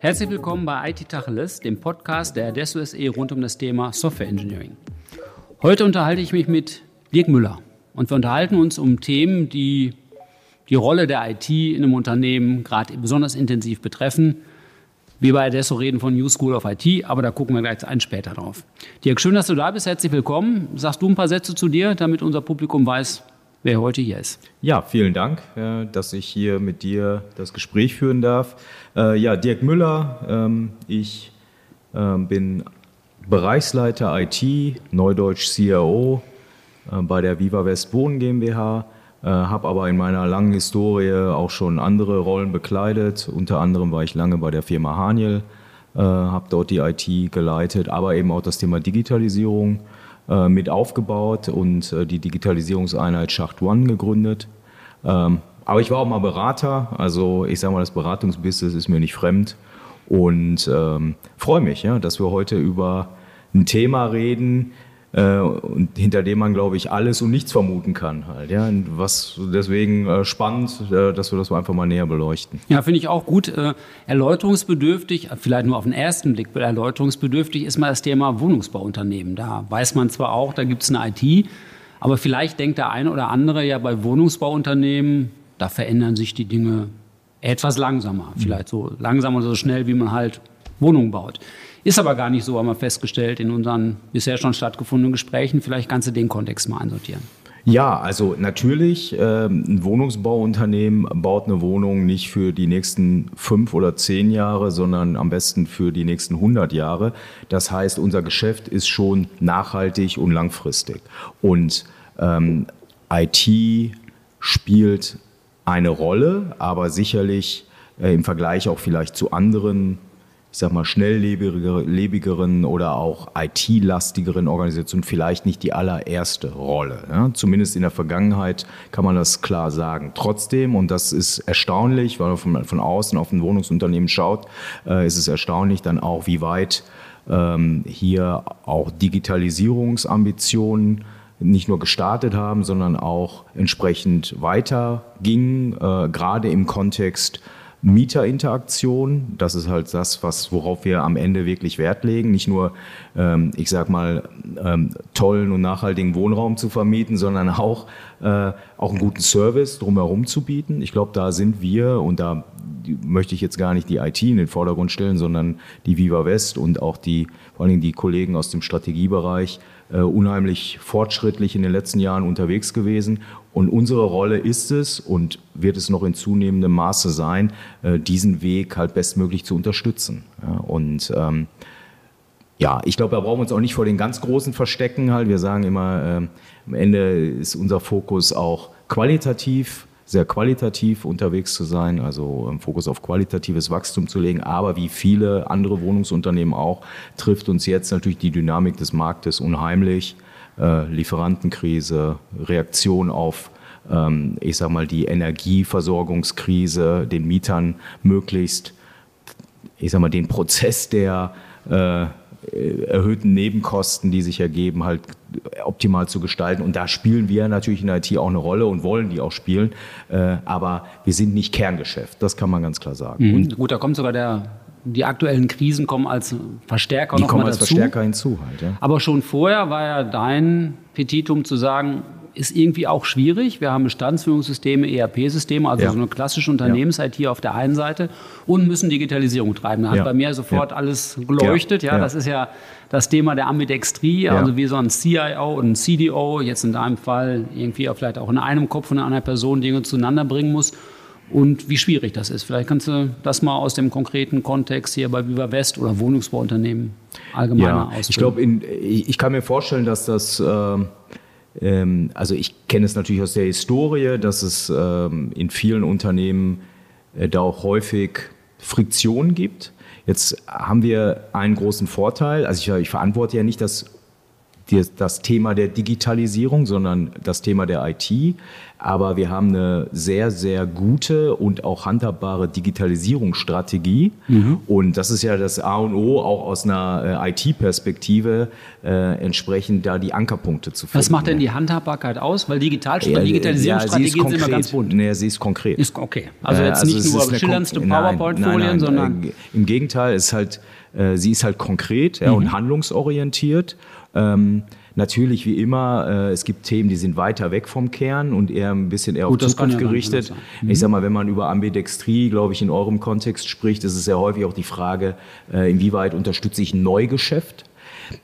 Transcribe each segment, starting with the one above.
Herzlich willkommen bei IT Tacheles, dem Podcast der Adesso SE rund um das Thema Software Engineering. Heute unterhalte ich mich mit Dirk Müller und wir unterhalten uns um Themen, die die Rolle der IT in einem Unternehmen gerade besonders intensiv betreffen. Wir bei Adesso reden von New School of IT, aber da gucken wir gleich ein später drauf. Dirk, schön, dass du da bist. Herzlich willkommen. Sagst du ein paar Sätze zu dir, damit unser Publikum weiß, wer heute hier ist. Ja, vielen Dank, äh, dass ich hier mit dir das Gespräch führen darf. Äh, ja, Dirk Müller, ähm, ich ähm, bin Bereichsleiter IT, Neudeutsch CRO äh, bei der Viva West Wohnen GmbH, habe aber in meiner langen Historie auch schon andere Rollen bekleidet. Unter anderem war ich lange bei der Firma Haniel, habe dort die IT geleitet, aber eben auch das Thema Digitalisierung äh, mit aufgebaut und äh, die Digitalisierungseinheit Schacht One gegründet. Ähm, aber ich war auch mal Berater, also ich sage mal, das Beratungsbusiness ist mir nicht fremd und ähm, freue mich, ja, dass wir heute über ein Thema reden, äh, und hinter dem man, glaube ich, alles und nichts vermuten kann. Halt, ja? Und was deswegen äh, spannend, äh, dass wir das einfach mal näher beleuchten. Ja, finde ich auch gut. Äh, erläuterungsbedürftig, vielleicht nur auf den ersten Blick erläuterungsbedürftig ist mal das Thema Wohnungsbauunternehmen. Da weiß man zwar auch, da gibt es eine IT, aber vielleicht denkt der eine oder andere ja bei Wohnungsbauunternehmen, da verändern sich die Dinge etwas langsamer. Vielleicht so langsam oder so schnell, wie man halt Wohnungen baut. Ist aber gar nicht so, haben wir festgestellt in unseren bisher schon stattgefundenen Gesprächen. Vielleicht kannst du den Kontext mal einsortieren. Ja, also natürlich, äh, ein Wohnungsbauunternehmen baut eine Wohnung nicht für die nächsten fünf oder zehn Jahre, sondern am besten für die nächsten 100 Jahre. Das heißt, unser Geschäft ist schon nachhaltig und langfristig. Und ähm, IT spielt eine Rolle, aber sicherlich äh, im Vergleich auch vielleicht zu anderen ich sag mal, schnelllebigeren oder auch IT-lastigeren Organisationen vielleicht nicht die allererste Rolle. Ja? Zumindest in der Vergangenheit kann man das klar sagen. Trotzdem, und das ist erstaunlich, weil man von, von außen auf ein Wohnungsunternehmen schaut, äh, ist es erstaunlich dann auch, wie weit ähm, hier auch Digitalisierungsambitionen nicht nur gestartet haben, sondern auch entsprechend weiter gingen, äh, gerade im Kontext Mieterinteraktion, das ist halt das, was, worauf wir am Ende wirklich Wert legen. Nicht nur, ähm, ich sag mal, ähm, tollen und nachhaltigen Wohnraum zu vermieten, sondern auch, äh, auch einen guten Service drumherum zu bieten. Ich glaube, da sind wir und da möchte ich jetzt gar nicht die IT in den Vordergrund stellen, sondern die Viva West und auch die, vor allen Dingen die Kollegen aus dem Strategiebereich, äh, unheimlich fortschrittlich in den letzten Jahren unterwegs gewesen. Und unsere Rolle ist es und wird es noch in zunehmendem Maße sein, äh, diesen Weg halt bestmöglich zu unterstützen. Ja, und ähm, ja, ich glaube, da brauchen wir uns auch nicht vor den ganz Großen verstecken. Halt. Wir sagen immer, äh, am Ende ist unser Fokus auch qualitativ sehr qualitativ unterwegs zu sein, also Fokus auf qualitatives Wachstum zu legen. Aber wie viele andere Wohnungsunternehmen auch, trifft uns jetzt natürlich die Dynamik des Marktes unheimlich. Äh, Lieferantenkrise, Reaktion auf ähm, ich sag mal, die Energieversorgungskrise, den Mietern möglichst, ich sag mal, den Prozess der äh, erhöhten Nebenkosten, die sich ergeben, halt optimal zu gestalten. Und da spielen wir natürlich in der IT auch eine Rolle und wollen die auch spielen. Äh, aber wir sind nicht Kerngeschäft, das kann man ganz klar sagen. Mhm. Gut, da kommt sogar der, die aktuellen Krisen kommen als Verstärker die noch kommen mal als dazu. Verstärker hinzu halt. Ja. Aber schon vorher war ja dein Petitum zu sagen, ist irgendwie auch schwierig. Wir haben Bestandsführungssysteme, ERP-Systeme, also Ja. so eine klassische Unternehmens-IT auf der einen Seite und müssen Digitalisierung treiben. Da hat bei mir sofort alles geleuchtet. Ja. Das ist ja das Thema der Ambidextrie, also wie so ein CIO und ein CDO, jetzt in deinem Fall irgendwie auch vielleicht auch in einem Kopf von einer Person Dinge zueinander bringen muss. Und wie schwierig das ist. Vielleicht kannst du das mal aus dem konkreten Kontext hier bei Viva West oder Wohnungsbauunternehmen allgemeiner Ja, ausführen. ich glaube, ich kann mir vorstellen, dass das, ähm, ähm, also ich kenne es natürlich aus der Historie, dass es ähm, in vielen Unternehmen äh, da auch häufig Friktion gibt. Jetzt haben wir einen großen Vorteil, also ich, ich verantworte ja nicht das das Thema der Digitalisierung, sondern das Thema der IT. Aber wir haben eine sehr, sehr gute und auch handhabbare Digitalisierungsstrategie. Mhm. Und das ist ja das A und O, auch aus einer äh, IT-Perspektive, äh, entsprechend da die Ankerpunkte zu finden. Was macht denn die Handhabbarkeit aus? Weil Digital ja, Digitalisierungsstrategien ja, sind immer ganz bunt. Nee, sie ist konkret. Ist, okay. Also jetzt also nicht nur schillerndste PowerPoint-Folien, sondern. Äh, Im Gegenteil, ist halt, äh, sie ist halt konkret ja, mhm. und handlungsorientiert. Ähm, natürlich, wie immer, äh, es gibt Themen, die sind weiter weg vom Kern und eher ein bisschen eher Gut, auf Zukunft gerichtet. Mhm. Ich sag mal, wenn man über Ambidextrie, glaube ich, in eurem Kontext spricht, ist es sehr häufig auch die Frage, äh, inwieweit unterstütze ich ein Neugeschäft?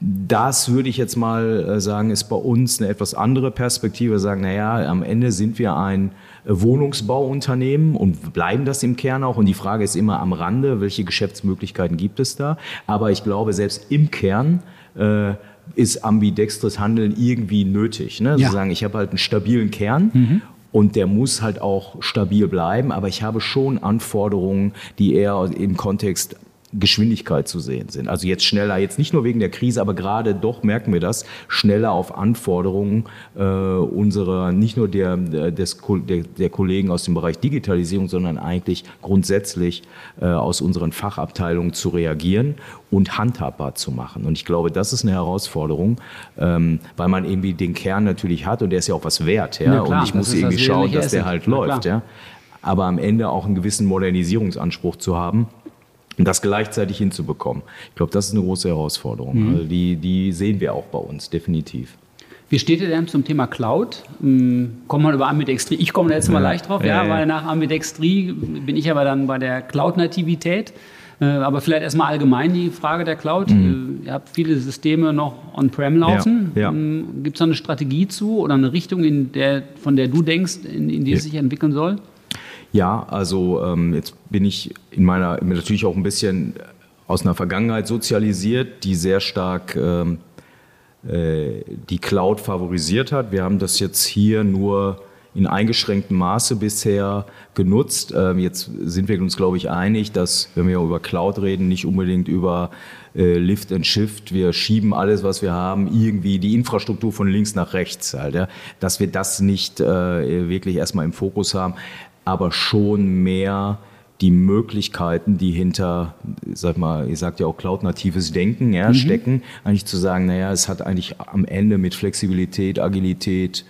Das würde ich jetzt mal äh, sagen, ist bei uns eine etwas andere Perspektive. Sagen, naja, am Ende sind wir ein äh, Wohnungsbauunternehmen und bleiben das im Kern auch. Und die Frage ist immer am Rande, welche Geschäftsmöglichkeiten gibt es da? Aber ich glaube, selbst im Kern äh, ist ambidextres Handeln irgendwie nötig. Ne? Ja. Sozusagen, ich habe halt einen stabilen Kern mhm. und der muss halt auch stabil bleiben, aber ich habe schon Anforderungen, die eher im Kontext Geschwindigkeit zu sehen sind. Also jetzt schneller, jetzt nicht nur wegen der Krise, aber gerade doch merken wir das, schneller auf Anforderungen äh, unserer, nicht nur der, des, der, der, Kollegen aus dem Bereich Digitalisierung, sondern eigentlich grundsätzlich äh, aus unseren Fachabteilungen zu reagieren und handhabbar zu machen. Und ich glaube, das ist eine Herausforderung, ähm, weil man irgendwie den Kern natürlich hat und der ist ja auch was wert. Ja? Klar, und ich muss irgendwie schauen, dass der halt läuft. Ja? Aber am Ende auch einen gewissen Modernisierungsanspruch zu haben das gleichzeitig hinzubekommen. Ich glaube, das ist eine große Herausforderung. Mhm. Also die, die sehen wir auch bei uns, definitiv. Wie steht ihr denn zum Thema Cloud? Hm, kommt man über Ambidextrie? Ich komme da jetzt mal leicht drauf, ja, ja, weil nach Ambidextrie bin ich aber dann bei der Cloud-Nativität. Äh, aber vielleicht erstmal allgemein die Frage der Cloud. Mhm. Ihr habt viele Systeme noch on-prem laufen. Ja, ja. Hm, Gibt es da eine Strategie zu oder eine Richtung, in der, von der du denkst, in, in die es sich entwickeln soll? Ja, also ähm, jetzt bin ich in meiner, natürlich auch ein bisschen aus einer Vergangenheit sozialisiert, die sehr stark ähm, äh, die Cloud favorisiert hat. Wir haben das jetzt hier nur in eingeschränktem Maße bisher genutzt. Ähm, jetzt sind wir uns, glaube ich, einig, dass, wenn wir über Cloud reden, nicht unbedingt über äh, Lift and Shift, wir schieben alles, was wir haben, irgendwie die Infrastruktur von links nach rechts halt, ja, dass wir das nicht äh, wirklich erstmal im Fokus haben aber schon mehr die Möglichkeiten, die hinter, sag mal, ihr sagt ja auch cloud-natives Denken ja, mhm. stecken, eigentlich zu sagen, naja, es hat eigentlich am Ende mit Flexibilität, Agilität,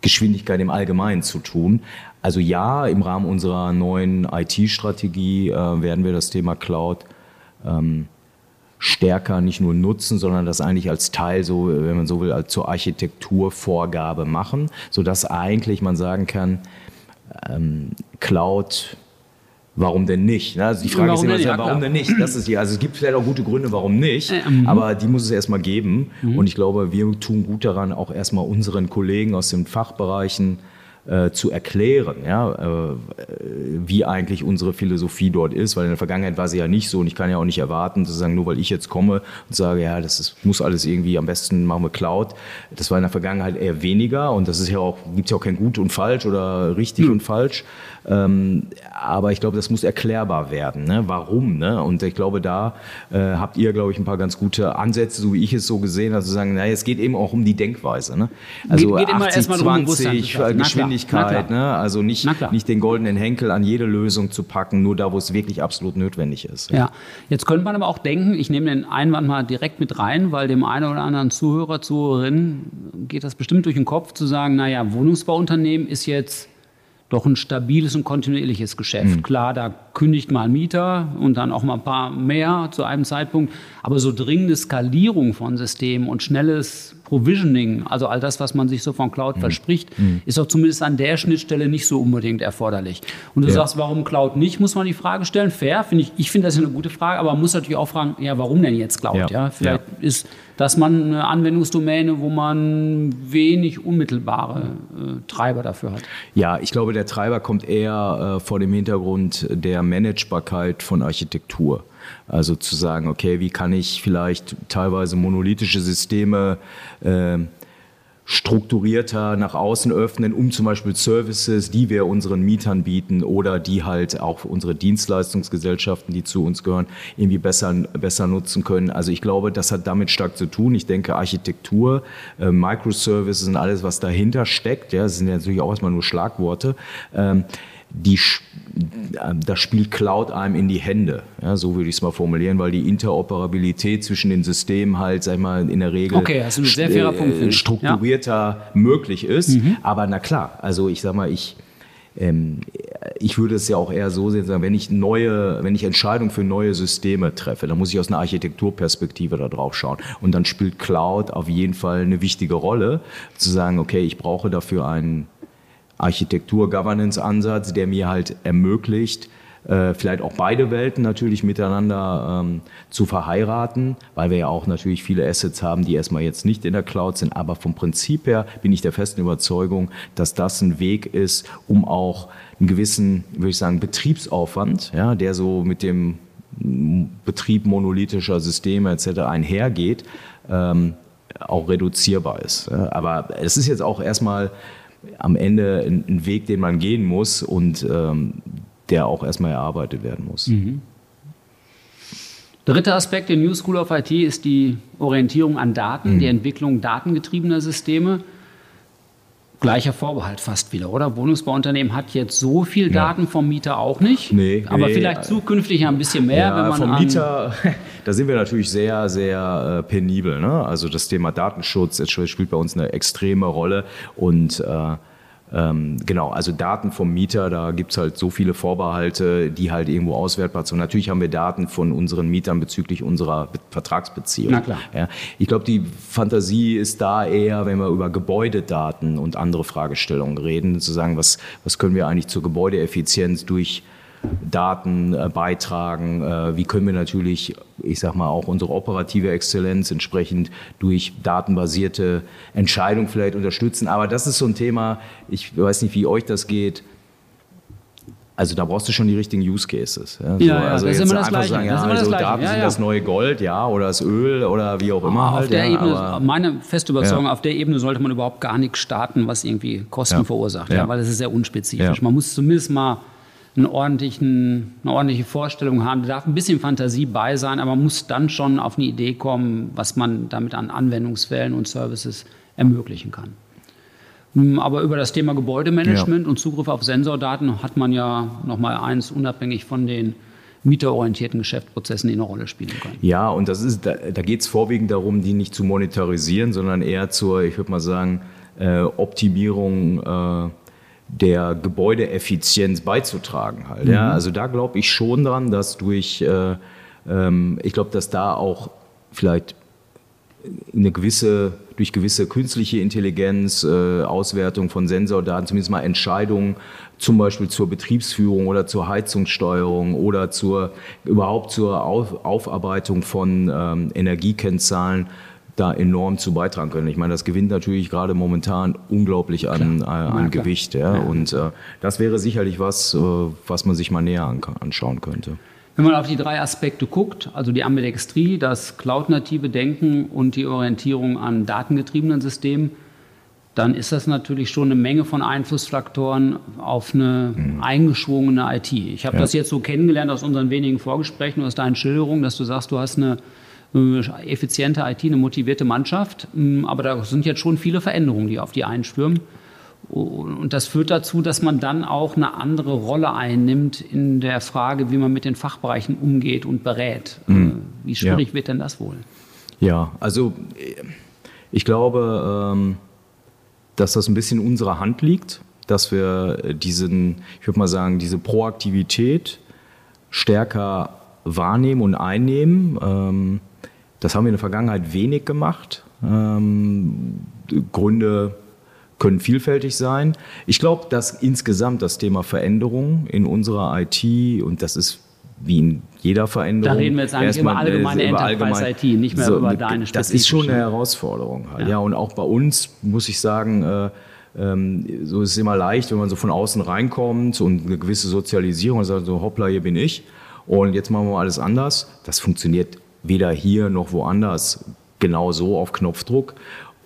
Geschwindigkeit im Allgemeinen zu tun. Also ja, im Rahmen unserer neuen IT-Strategie äh, werden wir das Thema Cloud ähm, stärker nicht nur nutzen, sondern das eigentlich als Teil, so, wenn man so will, als zur Architekturvorgabe machen, sodass eigentlich man sagen kann, ähm, Cloud, warum denn nicht? Ne? Also die Frage warum ist immer, ja, warum denn nicht? Das ist die, also es gibt vielleicht auch gute Gründe, warum nicht, äh, mhm. aber die muss es erstmal geben. Mhm. Und ich glaube, wir tun gut daran, auch erstmal unseren Kollegen aus den Fachbereichen äh, zu erklären, ja, äh, wie eigentlich unsere Philosophie dort ist, weil in der Vergangenheit war sie ja nicht so und ich kann ja auch nicht erwarten, zu sagen, nur weil ich jetzt komme und sage, ja, das ist, muss alles irgendwie, am besten machen wir Cloud. Das war in der Vergangenheit eher weniger und das ist ja auch, gibt ja auch kein gut und falsch oder richtig mhm. und falsch. Ähm, aber ich glaube, das muss erklärbar werden. Ne? Warum? Ne? Und ich glaube, da äh, habt ihr, glaube ich, ein paar ganz gute Ansätze, so wie ich es so gesehen habe, zu sagen, naja, es geht eben auch um die Denkweise. Ne? Also geht, geht 80, 20, Geschwindigkeit. Ne? Also nicht, nicht den goldenen Henkel an jede Lösung zu packen, nur da, wo es wirklich absolut notwendig ist. Ja, jetzt könnte man aber auch denken, ich nehme den Einwand mal direkt mit rein, weil dem einen oder anderen Zuhörer, Zuhörerin geht das bestimmt durch den Kopf zu sagen, naja, Wohnungsbauunternehmen ist jetzt doch ein stabiles und kontinuierliches Geschäft. Mhm. Klar, da kündigt mal Mieter und dann auch mal ein paar mehr zu einem Zeitpunkt. Aber so dringende Skalierung von Systemen und schnelles Provisioning, also all das, was man sich so von Cloud mhm. verspricht, mhm. ist auch zumindest an der Schnittstelle nicht so unbedingt erforderlich. Und du ja. sagst, warum Cloud nicht, muss man die Frage stellen. Fair, finde ich, ich finde das eine gute Frage, aber man muss natürlich auch fragen, ja, warum denn jetzt Cloud? Ja, ja vielleicht ja. ist dass man eine Anwendungsdomäne, wo man wenig unmittelbare äh, Treiber dafür hat. Ja, ich glaube, der Treiber kommt eher äh, vor dem Hintergrund der Managebarkeit von Architektur. Also zu sagen, okay, wie kann ich vielleicht teilweise monolithische Systeme äh, strukturierter nach außen öffnen, um zum Beispiel Services, die wir unseren Mietern bieten oder die halt auch unsere Dienstleistungsgesellschaften, die zu uns gehören, irgendwie besser, besser nutzen können. Also ich glaube, das hat damit stark zu tun. Ich denke, Architektur, äh, Microservices und alles, was dahinter steckt, ja, das sind ja natürlich auch erstmal nur Schlagworte, ähm, die, das spielt Cloud einem in die Hände. Ja, so würde ich es mal formulieren, weil die Interoperabilität zwischen den Systemen halt, sag ich mal, in der Regel okay, also Punkt, äh, strukturierter ja. möglich ist. Mhm. Aber na klar, also ich sag mal, ich, ähm, ich würde es ja auch eher so sehen, wenn ich neue, wenn ich Entscheidungen für neue Systeme treffe, dann muss ich aus einer Architekturperspektive da drauf schauen. Und dann spielt Cloud auf jeden Fall eine wichtige Rolle, zu sagen, okay, ich brauche dafür einen Architektur-Governance-Ansatz, der mir halt ermöglicht, äh, vielleicht auch beide Welten natürlich miteinander ähm, zu verheiraten, weil wir ja auch natürlich viele Assets haben, die erstmal jetzt nicht in der Cloud sind. Aber vom Prinzip her bin ich der festen Überzeugung, dass das ein Weg ist, um auch einen gewissen, würde ich sagen, Betriebsaufwand, ja, der so mit dem Betrieb monolithischer Systeme etc. einhergeht, ähm, auch reduzierbar ist. Aber es ist jetzt auch erstmal am Ende ein, ein, Weg, den man gehen muss und ähm, der auch erstmal erarbeitet werden muss. Mhm. Dritter Aspekt der New School of IT ist die Orientierung an Daten, mhm. die Entwicklung datengetriebener Systeme. Gleicher Vorbehalt fast wieder, oder? Wohnungsbauunternehmen hat jetzt so viel Daten ja. vom Mieter auch nicht. Nee, aber nee, vielleicht zukünftig ein bisschen mehr, ja, wenn man. Vom Mieter, da sind wir natürlich sehr, sehr äh, penibel. Ne? Also das Thema Datenschutz spielt bei uns eine extreme Rolle und äh, ähm, genau, also Daten vom Mieter, da gibt es halt so viele Vorbehalte, die halt irgendwo auswertbar sind. Natürlich haben wir Daten von unseren Mietern bezüglich unserer Vertragsbeziehung. Na klar. Ja, ich glaube, die Fantasie ist da eher, wenn wir über Gebäudedaten und andere Fragestellungen reden, zu sagen, was, was können wir eigentlich zur Gebäudeeffizienz durch Daten äh, beitragen? Äh, wie können wir natürlich, ich sag mal, auch unsere operative Exzellenz entsprechend durch datenbasierte Entscheidungen vielleicht unterstützen? Aber das ist so ein Thema, ich weiß nicht, wie euch das geht. Also da brauchst du schon die richtigen Use Cases. Ja, so, ja, also das ist immer das Gleiche. Sagen, ja, das also Daten ja, sind das neue Gold, ja, oder das Öl oder wie auch immer. Auf halt, der Ebene, meine feste Überzeugung, auf der Ebene sollte man überhaupt gar nichts starten, was irgendwie Kosten verursacht, ja. weil das ist sehr unspezifisch. Man muss zumindest mal einen ordentlichen, eine ordentliche Vorstellung haben. Da darf ein bisschen Fantasie bei sein, aber man muss dann schon auf eine Idee kommen, was man damit an Anwendungsfällen und Services ermöglichen kann. Hm, aber über das Thema Gebäudemanagement ja. und Zugriff auf Sensordaten hat man ja noch mal eins unabhängig von den mieterorientierten Geschäftsprozessen, die eine Rolle spielen können. Ja, und das ist, da, da geht es vorwiegend darum, die nicht zu monetarisieren, sondern eher zur, ich würde mal sagen, äh, Optimierung äh, der Gebäudeeffizienz beizutragen. Halt, mhm. ja? Also da glaube ich schon dran, dass durch, äh, ähm, ich glaube, dass da auch vielleicht eine gewisse, durch gewisse künstliche Intelligenz, äh, Auswertung von Sensordaten, zumindest mal Entscheidungen zum Beispiel zur Betriebsführung oder zur Heizungssteuerung oder zur, überhaupt zur Auf, Aufarbeitung von ähm, Energiekennzahlen da enorm zu beitragen können. Ich meine, das gewinnt natürlich gerade momentan unglaublich an, äh, an ja, Gewicht. Ja? ja. Und äh, das wäre sicherlich was, äh, was man sich mal näher an, anschauen könnte. Wenn man auf die drei Aspekte guckt, also die Ambidextrie, das cloud-native Denken und die Orientierung an datengetriebenen Systemen, dann ist das natürlich schon eine Menge von Einflussfaktoren auf eine mhm. eingeschwungene IT. Ich habe ja. das jetzt so kennengelernt aus unseren wenigen Vorgesprächen, aus deinen Schilderungen, dass du sagst, du hast eine effiziente IT, eine motivierte Mannschaft. Mm, aber da sind jetzt schon viele Veränderungen, die auf die einstürmen. Und das führt dazu, dass man dann auch eine andere Rolle einnimmt in der Frage, wie man mit den Fachbereichen umgeht und berät. Mhm. Wie schwierig ja. wird denn das wohl? Ja, also ich glaube, ähm, dass das ein bisschen in unserer Hand liegt, dass wir diesen, ich würde mal sagen, diese Proaktivität stärker wahrnehmen und einnehmen. Ähm, das haben wir in der Vergangenheit wenig gemacht. Ähm, Gründe können vielfältig sein. Ich glaube, dass insgesamt das Thema Veränderung in unserer IT, und das ist wie in jeder Veränderung. Da reden wir jetzt eigentlich über allgemeine über Enterprise-IT, nicht mehr so, über deine spezifische. Das ist schon eine Herausforderung. Halt. Ja. ja. und auch bei uns muss ich sagen, äh, ähm, so ist es immer leicht, wenn man so von außen reinkommt und eine gewisse Sozialisierung und sagt so, hoppla, hier bin ich. Und jetzt machen wir alles anders. Das funktioniert weder hier noch woanders genau so auf Knopfdruck.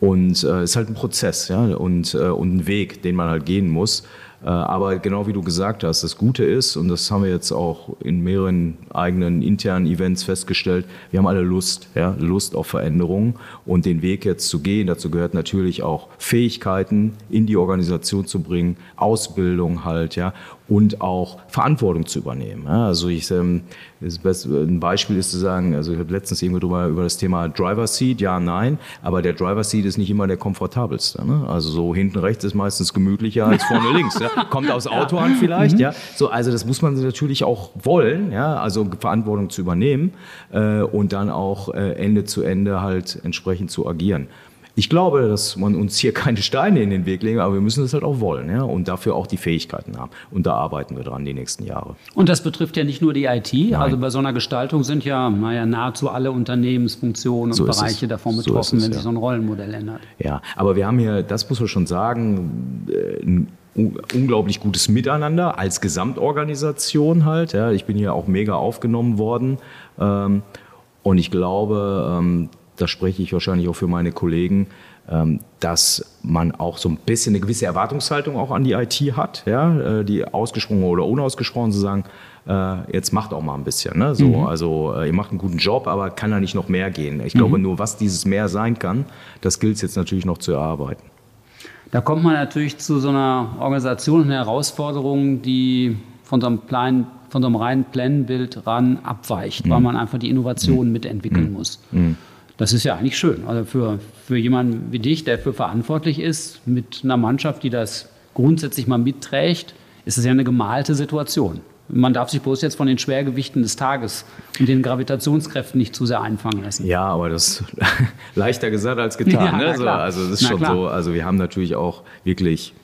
Und es äh, ist halt ein Prozess ja, und, äh, und ein Weg, den man halt gehen muss. Äh, aber genau wie du gesagt hast, das Gute ist, und das haben wir jetzt auch in mehreren eigenen internen Events festgestellt, wir haben alle Lust, ja, Lust auf Veränderungen und den Weg jetzt zu gehen. Dazu gehört natürlich auch Fähigkeiten in die Organisation zu bringen, Ausbildung halt, ja, und auch Verantwortung zu übernehmen. Ja, also ich, ähm, ein Beispiel ist zu sagen, also ich habe letztens irgendwo drüber über das Thema Driver Seat, ja, nein, aber der Driver Seat ist nicht immer der komfortabelste. Ne? Also so hinten rechts ist meistens gemütlicher als vorne links. Ja? Kommt aus Auto an vielleicht, mhm. ja. So, also das muss man natürlich auch wollen, ja, also Verantwortung zu übernehmen äh, und dann auch äh, Ende zu Ende halt entsprechend zu agieren. Ich glaube, dass man uns hier keine Steine in den Weg legen, aber wir müssen das halt auch wollen ja? und dafür auch die Fähigkeiten haben. Und da arbeiten wir dran die nächsten Jahre. Und das betrifft ja nicht nur die IT. Nein. Also bei so einer Gestaltung sind ja naja, nahezu alle Unternehmensfunktionen und so Bereiche davon betroffen, so es, wenn ja. sich so ein Rollenmodell ändert. Ja, aber wir haben hier, das muss man schon sagen, äh, ein unglaublich gutes Miteinander als Gesamtorganisation halt. Ja. Ich bin hier auch mega aufgenommen worden. Ähm, und ich glaube, ähm, da spreche ich wahrscheinlich auch für meine Kollegen, ähm, dass man auch so ein bisschen eine gewisse Erwartungshaltung auch an die IT hat, ja, äh, die ausgesprochen oder unausgesprochen zu sagen, äh, jetzt macht auch mal ein bisschen. Ne? So, mhm. Also äh, ihr macht einen guten Job, aber kann da nicht noch mehr gehen? Ich mhm. glaube, nur was dieses mehr sein kann, das gilt es jetzt natürlich noch zu erarbeiten. Da kommt man natürlich zu so einer Organisation und Herausforderung, die von so einem kleinen von so einem reinen Planbild ran abweicht, mhm. weil man einfach die Innovation mhm. mitentwickeln mhm. muss. Das ist ja eigentlich schön. Also für, für jemanden wie dich, der dafür verantwortlich ist, mit einer Mannschaft, die das grundsätzlich mal mitträgt, ist es ja eine gemalte Situation. Man darf sich bloß jetzt von den Schwergewichten des Tages und den Gravitationskräften nicht zu sehr einfangen lassen. Ja, aber das ist leichter gesagt als getan. Ja, ne? so, also das ist na, schon klar. so. Also wir haben natürlich auch wirklich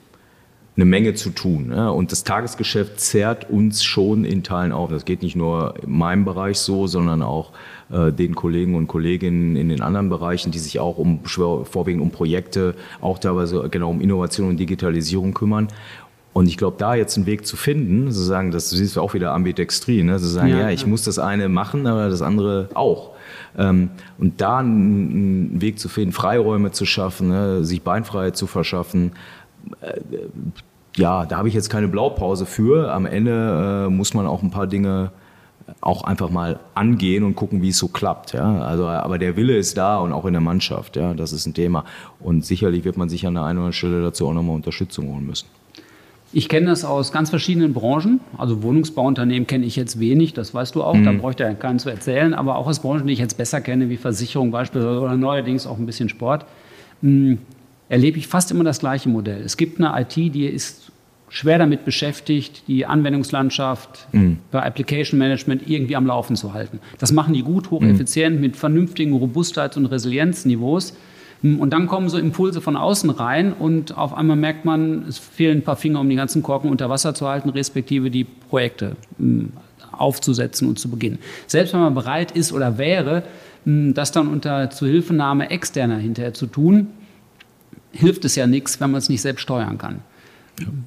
eine Menge zu tun. Ja? Und das Tagesgeschäft zerrt uns schon in Teilen auf. Das geht nicht nur in meinem Bereich so, sondern auch äh, den Kollegen und Kolleginnen in den anderen Bereichen, die sich auch um vorwiegend um Projekte, auch teilweise genau um Innovation und Digitalisierung kümmern. Und ich glaube, da jetzt einen Weg zu finden, sozusagen, das ist auch wieder Ambidextrie, ne? zu sagen, ja, ja ich ja. muss das eine machen, aber das andere auch. Ähm, und da einen Weg zu finden, Freiräume zu schaffen, ne? sich Beinfreiheit zu verschaffen, äh, ja, da habe ich jetzt keine Blaupause für. Am Ende äh, muss man auch ein paar Dinge auch einfach mal angehen und gucken, wie es so klappt. Ja? Also, aber der Wille ist da und auch in der Mannschaft. Ja? Das ist ein Thema. Und sicherlich wird man sich an der einen oder anderen Stelle dazu auch nochmal Unterstützung holen müssen. Ich kenne das aus ganz verschiedenen Branchen. Also Wohnungsbauunternehmen kenne ich jetzt wenig, das weißt du auch, mhm. da bräuchte ja keinen zu erzählen. Aber auch aus Branchen, die ich jetzt besser kenne, wie Versicherung beispielsweise oder neuerdings auch ein bisschen Sport, hm, erlebe ich fast immer das gleiche Modell. Es gibt eine IT, die ist schwer damit beschäftigt, die Anwendungslandschaft mhm. bei Application Management irgendwie am Laufen zu halten. Das machen die gut, hocheffizient, mhm. mit vernünftigen Robustheits- und Resilienzniveaus. Und dann kommen so Impulse von außen rein und auf einmal merkt man, es fehlen ein paar Finger, um die ganzen Korken unter Wasser zu halten, respektive die Projekte aufzusetzen und zu beginnen. Selbst wenn man bereit ist oder wäre, das dann unter Zuhilfenahme externer hinterher zu tun, hilft es ja nichts, wenn man es nicht selbst steuern kann.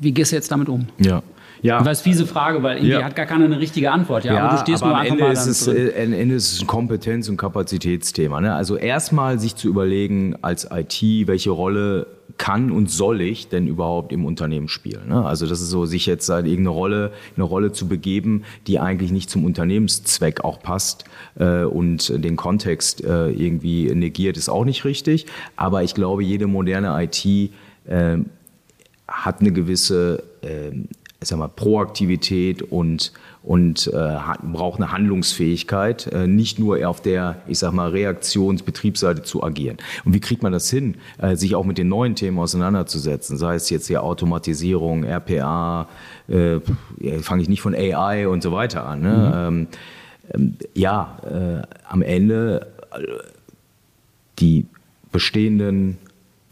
Wie gehst du jetzt damit um? Ja. Ja. Weiß, fiese Frage, weil ja. hat gar keine eine richtige Antwort. Ja, ja aber du stehst aber nur am Ende ist es, äh, am Ende ist es ein Kompetenz- und Kapazitätsthema. Ne? Also erstmal sich zu überlegen als IT, welche Rolle kann und soll ich denn überhaupt im Unternehmen spielen? Ne? Also das ist so, sich jetzt halt irgendeine Rolle, eine Rolle zu begeben, die eigentlich nicht zum Unternehmenszweck auch passt äh, und den Kontext äh, irgendwie negiert, ist auch nicht richtig. Aber ich glaube, jede moderne IT äh, hat eine gewisse äh, ich sag mal, Proaktivität und, und äh, braucht eine Handlungsfähigkeit, äh, nicht nur auf der, ich sag mal, Reaktionsbetriebsseite zu agieren. Und wie kriegt man das hin, äh, sich auch mit den neuen Themen auseinanderzusetzen, sei es jetzt hier Automatisierung, RPA, äh, fange ich nicht von AI und so weiter an. Ne? Mhm. Ähm, ähm ja, äh, am Ende äh, die bestehenden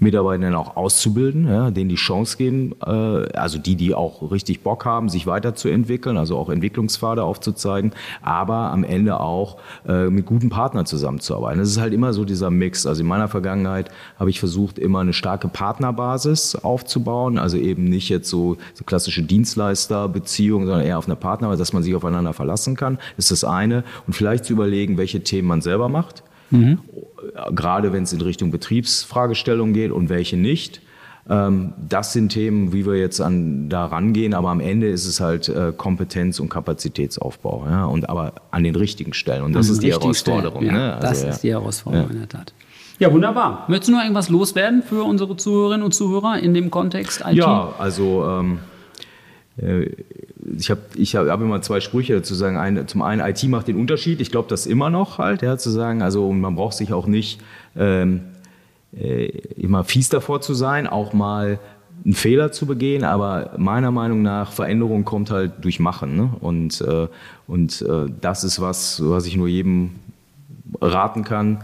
Mitarbeitenden auch auszubilden, ja, denen die Chance geben, äh, also die, die auch richtig Bock haben, sich weiterzuentwickeln, also auch Entwicklungspfade aufzuzeigen, aber am Ende auch äh, mit guten Partnern zusammenzuarbeiten. Das ist halt immer so dieser Mix. Also in meiner Vergangenheit habe ich versucht, immer eine starke Partnerbasis aufzubauen, also eben nicht jetzt so, so klassische Dienstleisterbeziehungen, sondern eher auf einer Partnerbasis, dass man sich aufeinander verlassen kann. Ist das eine. Und vielleicht zu überlegen, welche Themen man selber macht Mhm. Gerade wenn es in Richtung Betriebsfragestellungen geht und welche nicht. Ähm, das sind Themen, wie wir jetzt an, da rangehen, aber am Ende ist es halt äh, Kompetenz und Kapazitätsaufbau. Ja? Und aber an den richtigen Stellen. Und das an ist die Herausforderung. Ja, ne? also, das ist die Herausforderung ja. in der Tat. Ja, wunderbar. Möchtest du noch irgendwas loswerden für unsere Zuhörerinnen und Zuhörer in dem Kontext IT? Ja, also ähm, äh, ich habe ich hab, immer zwei Sprüche dazu sagen. Ein, zum einen, IT macht den Unterschied. Ich glaube das immer noch halt, ja, zu sagen. Also man braucht sich auch nicht ähm, äh, immer fies davor zu sein, auch mal einen Fehler zu begehen, aber meiner Meinung nach Veränderung kommt halt durch Machen. Ne? Und, äh, und äh, das ist was, was ich nur jedem raten kann,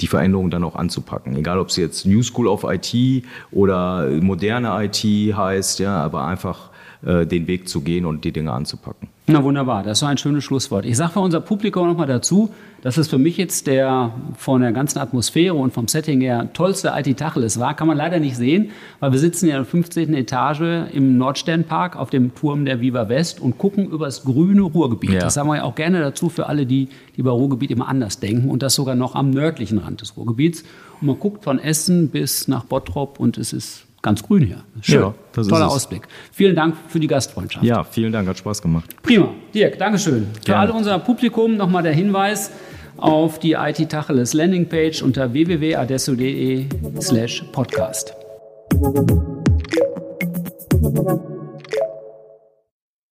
die Veränderung dann auch anzupacken. Egal, ob es jetzt New School of IT oder moderne IT heißt, ja, aber einfach äh, den Weg zu gehen und die Dinge anzupacken. Na wunderbar, das war ein schönes Schlusswort. Ich sage für unser Publikum nochmal dazu, dass es für mich jetzt der von der ganzen Atmosphäre und vom Setting her tollste IT-Tacheles war. Kann man leider nicht sehen, weil wir sitzen ja in der 15. Etage im Nordsternpark auf dem Turm der Viva West und gucken über das grüne Ruhrgebiet. Ja. Das sagen wir ja auch gerne dazu für alle, die, die über Ruhrgebiet immer anders denken und das sogar noch am nördlichen Rand des Ruhrgebiets. Und man guckt von Essen bis nach Bottrop und es ist ganz grün hier. Schön. Ja, Toller Ausblick. Vielen Dank für die Gastfreundschaft. Ja, vielen Dank, hat Spaß gemacht. Prima. Dirk, Dankeschön. Gerne. Für alle unser Publikum nochmal der Hinweis auf die IT Tacheles Landingpage unter www.adesso.de slash podcast.